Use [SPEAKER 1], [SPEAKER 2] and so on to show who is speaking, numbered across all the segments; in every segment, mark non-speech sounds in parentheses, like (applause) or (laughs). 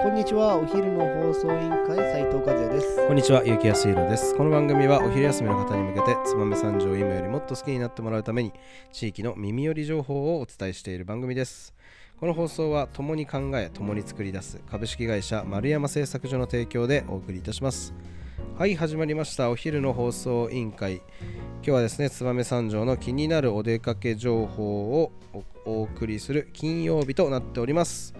[SPEAKER 1] こんにちはお昼の放送委員会斉藤和也です
[SPEAKER 2] こんにちは、ゆうきやすいろです。この番組はお昼休みの方に向けて、燕三条を今よりもっと好きになってもらうために、地域の耳寄り情報をお伝えしている番組です。この放送は、共に考え、共に作り出す株式会社丸山製作所の提供でお送りいたします。はい、始まりました。お昼の放送委員会。今日はですね、燕三条の気になるお出かけ情報をおお送りする金曜日となっております。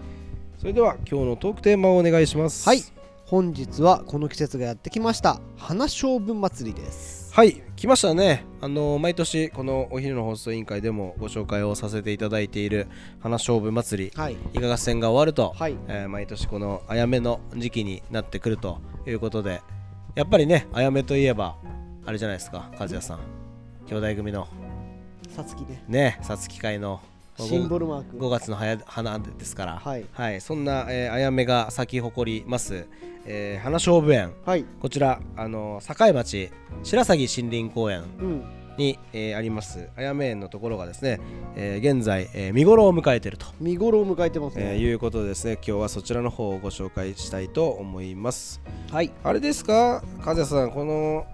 [SPEAKER 2] それでは、今日のトークテーマをお願いします。
[SPEAKER 1] はい。本日はこの季節がやってきました。花勝負祭りです。
[SPEAKER 2] はい。来ましたね。あの毎年このお昼の放送委員会でもご紹介をさせていただいている花勝負祭り
[SPEAKER 1] はい。
[SPEAKER 2] 伊賀合戦が終わると、
[SPEAKER 1] はい。
[SPEAKER 2] えー毎年このあやめの時期になってくるということでやっぱりねあやめといえばあれじゃないですか和也さん。兄弟組の。
[SPEAKER 1] さつきね。
[SPEAKER 2] ねさつき会の
[SPEAKER 1] シンボルマーク。
[SPEAKER 2] 5月の早花ですから、
[SPEAKER 1] はい。
[SPEAKER 2] そんな、えーあやめが咲き誇ります、えー花勝負園。
[SPEAKER 1] はい。
[SPEAKER 2] こちらあの境町白鷺森林公園
[SPEAKER 1] うん。
[SPEAKER 2] に、えーあります。あやめ園のところがですね、えー現在、えー見頃を迎えていると、
[SPEAKER 1] 見頃を迎えてますね、
[SPEAKER 2] えーいうことでですね。今日はそちらの方をご紹介したいと思います。
[SPEAKER 1] はい。
[SPEAKER 2] あれですか？和也さんこの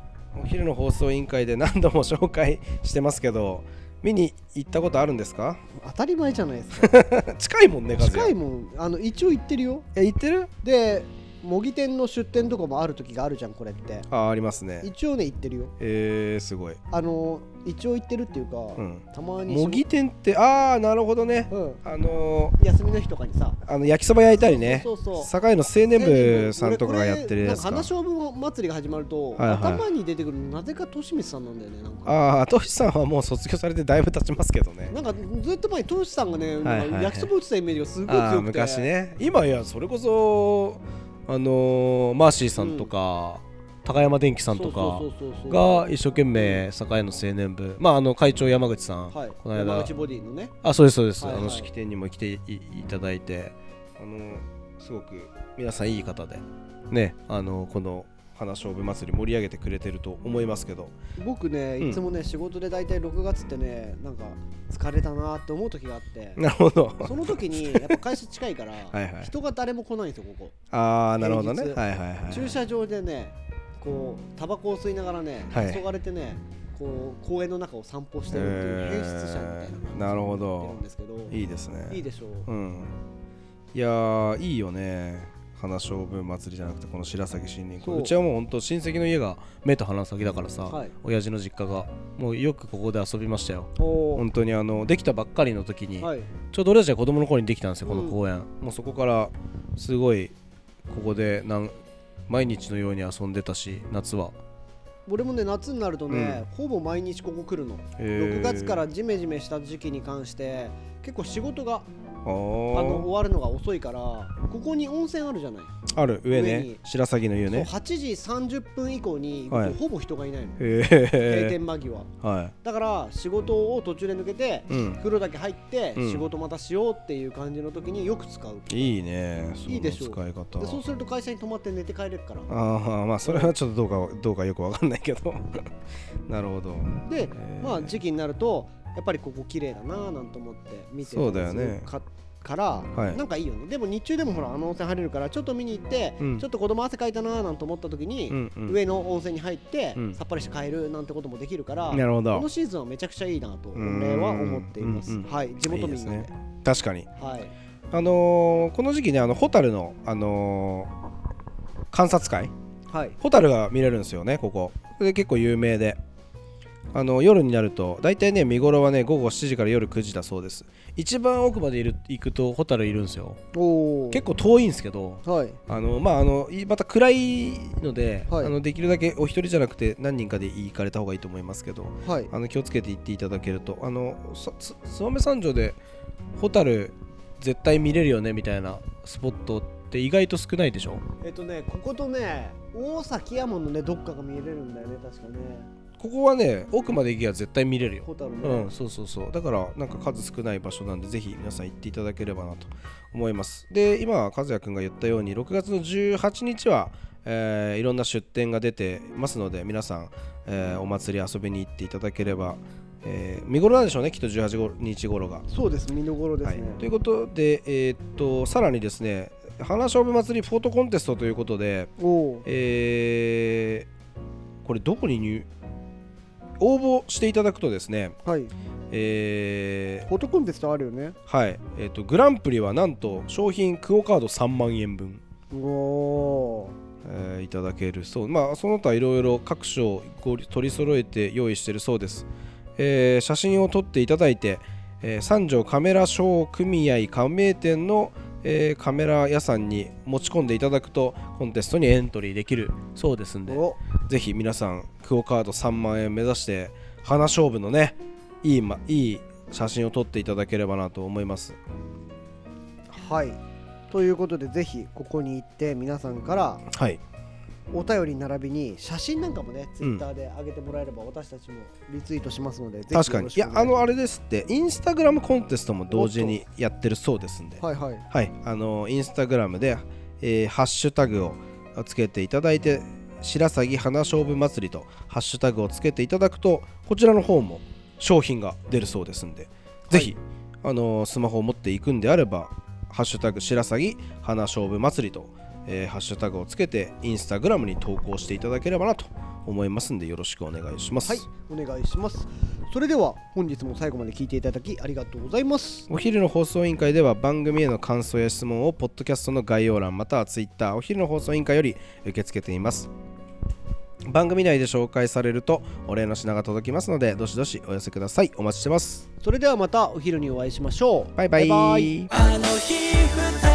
[SPEAKER 2] お昼の放送委員会で何度も紹介してますけど見に行ったことあるんですか？
[SPEAKER 1] 当たり前じゃないですか。(laughs)
[SPEAKER 2] 近いもんね
[SPEAKER 1] 近いもん。あの一応行ってるよ。
[SPEAKER 2] え行ってる？
[SPEAKER 1] で模擬店の出店とかもある時があるじゃんこれって。
[SPEAKER 2] あありますね。
[SPEAKER 1] 一応ね行ってるよ。
[SPEAKER 2] えー、すごい、
[SPEAKER 1] あの一応行ってるっていうか、
[SPEAKER 2] うん、
[SPEAKER 1] たまに
[SPEAKER 2] 模擬店ってああなるほどね。
[SPEAKER 1] うん。
[SPEAKER 2] あの
[SPEAKER 1] 休みの日とかにさ。
[SPEAKER 2] ーあの焼きそば焼いたりね。
[SPEAKER 1] そうそう
[SPEAKER 2] 堺の青年部さんとかがやってるやつか。
[SPEAKER 1] なんか花勝負祭りが始まると、
[SPEAKER 2] はいはい。
[SPEAKER 1] 頭に出てくるのなぜかとしみつさんなんだよねなんか。
[SPEAKER 2] ああトシさんはもう卒業されてだいぶ経ちますけどね。
[SPEAKER 1] なんかずっと前にとしさんがね、
[SPEAKER 2] はいはいはい。
[SPEAKER 1] なんか焼きそば打ってたイメージがすごい強くて。
[SPEAKER 2] 昔ね。今やそれこそあのーマーシーさんとか、高山電機さんとかが一生懸命堺の青年部。まああの会長山口さん、
[SPEAKER 1] はい。
[SPEAKER 2] この間。
[SPEAKER 1] 山口ボディのね。
[SPEAKER 2] あそうですそうです、
[SPEAKER 1] はいはい。
[SPEAKER 2] あの式典にも来ていいただいて。あのすごく皆さんいい方で。ね。あのこの花勝負祭り盛り上げてくれてると思いますけど。
[SPEAKER 1] 僕ね
[SPEAKER 2] うん。
[SPEAKER 1] いつもね、仕事で大体6月ってねなんか疲れたなって思う時があって。
[SPEAKER 2] なるほど。
[SPEAKER 1] その時に (laughs) やっぱ会社近いから
[SPEAKER 2] はいはい。
[SPEAKER 1] 人が誰も来ないんですよここ。
[SPEAKER 2] ああなるほどね。はいはいはい
[SPEAKER 1] 駐車場でねこうタバコを吸いながらね、
[SPEAKER 2] はい。
[SPEAKER 1] 急がれてねこう公園の中を散歩してるっていう変質者みたいな感じ
[SPEAKER 2] えーなるほど
[SPEAKER 1] やってるんですけど。
[SPEAKER 2] いいですね。
[SPEAKER 1] いいでしょう、
[SPEAKER 2] うん。いやーいいよね花勝負祭りじゃなくてこの白崎森林
[SPEAKER 1] そう。
[SPEAKER 2] うちはもうほんと親戚の家が目と鼻先だからさ、
[SPEAKER 1] はい。
[SPEAKER 2] 親父の実家がもうよくここで遊びましたよ。
[SPEAKER 1] お
[SPEAKER 2] 本当にあのできたばっかりの時に、
[SPEAKER 1] はい。
[SPEAKER 2] ちょうど俺たちが子供の頃にできたんですよこの
[SPEAKER 1] うん
[SPEAKER 2] 公園、もうそこからすごいここでなん毎日のように遊んでたし夏は。
[SPEAKER 1] 俺もね夏になるとね、ほぼ毎日ここ来るの、6月からジメジメした時期に関して結構仕事が
[SPEAKER 2] あ
[SPEAKER 1] あの終
[SPEAKER 2] ー
[SPEAKER 1] わるのが遅いからここに温泉あるじゃない、
[SPEAKER 2] ある。上ね。
[SPEAKER 1] 上に。
[SPEAKER 2] 白鷺の湯ね。
[SPEAKER 1] そう8時30分以降に、
[SPEAKER 2] はい。
[SPEAKER 1] ほぼ人がいないの。
[SPEAKER 2] へ
[SPEAKER 1] 閉
[SPEAKER 2] え
[SPEAKER 1] 店間際。
[SPEAKER 2] は
[SPEAKER 1] だから仕事を途中で抜けて
[SPEAKER 2] い、うん、
[SPEAKER 1] 風呂だけ入って
[SPEAKER 2] うん。
[SPEAKER 1] 仕事またしようっていう感じの時によく使う、
[SPEAKER 2] いいね。
[SPEAKER 1] いいでしょう。
[SPEAKER 2] 使い方。
[SPEAKER 1] でそうすると会社に泊まって寝て帰れるから。
[SPEAKER 2] ああまあそれはちょっとどうかどうかよくわかんないけど。(laughs) なるほど。
[SPEAKER 1] で
[SPEAKER 2] えー。
[SPEAKER 1] まあ時期になるとやっぱりここ綺麗だななんて思って見て
[SPEAKER 2] そうだよね。
[SPEAKER 1] かから、
[SPEAKER 2] はい。
[SPEAKER 1] なんかいいよね。でも日中でもほらあの温泉入れるからちょっと見に行って、
[SPEAKER 2] うん。
[SPEAKER 1] ちょっと子供汗かいたななんて思った時に、
[SPEAKER 2] うんうん。
[SPEAKER 1] 上の温泉に入って、
[SPEAKER 2] うん。
[SPEAKER 1] さっぱりして帰るなんてこともできるから
[SPEAKER 2] なるほど。
[SPEAKER 1] このシーズンはめちゃくちゃいいなと
[SPEAKER 2] うん
[SPEAKER 1] 俺は思っています。
[SPEAKER 2] うんうん
[SPEAKER 1] はい。地元民で。
[SPEAKER 2] いいです確かに。
[SPEAKER 1] はい。
[SPEAKER 2] あのーこの時期ねあのホタルのあのー観察会？
[SPEAKER 1] はい。
[SPEAKER 2] ホタルが見れるんですよねここ。で結構有名であの夜になると大体ね見頃はね午後7時から夜9時だそうです。一番奥までいる行くとホタルいるんですよ。
[SPEAKER 1] おお
[SPEAKER 2] 結構遠いんですけど
[SPEAKER 1] はい。
[SPEAKER 2] あのまああのいまた暗いので、
[SPEAKER 1] はい。
[SPEAKER 2] あのできるだけお一人じゃなくて何人かで行かれた方がいいと思いますけど
[SPEAKER 1] はい。
[SPEAKER 2] あの気をつけて行っていただけるとあのさつ燕三条でホタル絶対見れるよねみたいなスポットって意外と少ないでしょ？
[SPEAKER 1] えっとねこことね大崎山のねどっかが見れるんだよね確かね
[SPEAKER 2] ここはね奥まで行けば絶対見れるよ。
[SPEAKER 1] ね、
[SPEAKER 2] うんそうそうそう。だからなんか数少ない場所なんでぜひ皆さん行っていただければなと思います。で今和也くんが言ったように6月の18日は、えーいろんな出店が出てますので皆さん、えーお祭り遊びに行っていただければ、えー見頃なんでしょうねきっと18日頃が。
[SPEAKER 1] そうです見どころです
[SPEAKER 2] はい。
[SPEAKER 1] ね、、
[SPEAKER 2] ということで、えーっとさらにですね花勝負祭りフォトコンテストということで、
[SPEAKER 1] お
[SPEAKER 2] えー、これどこに入応募していただくとですね、
[SPEAKER 1] はい。
[SPEAKER 2] えー、
[SPEAKER 1] フォトコンテストあるよね。
[SPEAKER 2] はい、えーと、グランプリはなんと商品クオカード3万円分。
[SPEAKER 1] おお
[SPEAKER 2] えー、いただけるそう。まあその他いろいろ各所取り揃えて用意してるそうです、えー、写真を撮っていただいて、えー、三条カメラショー組合加盟店の、えー、カメラ屋さんに持ち込んでいただくとコンテストにエントリーできるそうですんでぜひ皆さんクオカード3万円目指して花勝負のねいい,、ま、いい写真を撮っていただければなと思います。
[SPEAKER 1] はい。ということでぜひここに行って皆さんから
[SPEAKER 2] はい。
[SPEAKER 1] お便り並びに写真なんかもね、ツイッターで上げてもらえれば私たちもリツイートしますので、
[SPEAKER 2] 確かに。いやあのあれですってインスタグラムコンテストも同時にやってるそうですんで。
[SPEAKER 1] はいはい。
[SPEAKER 2] はい。あのインスタグラムで、えー、ハッシュタグをつけていただいて白鷺花勝負祭りとハッシュタグをつけていただくとこちらの方も商品が出るそうですんで、はい、ぜひあのスマホを持っていくんであればハッシュタグ白鷺花勝負祭りと、えー、ハッシュタグをつけてインスタグラムに投稿していただければなと思いますんでよろしくお願いします。
[SPEAKER 1] はいお願いします。それでは本日も最後まで聞いていただきありがとうございます。
[SPEAKER 2] お昼の放送委員会では番組への感想や質問をポッドキャストの概要欄またはツイッターお昼の放送委員会より受け付けています番組内で紹介されるとお礼の品が届きますのでどしどしお寄せください。お待ちしてます。
[SPEAKER 1] それではまたお昼にお会いしましょ
[SPEAKER 2] う。バイバイ。バイバ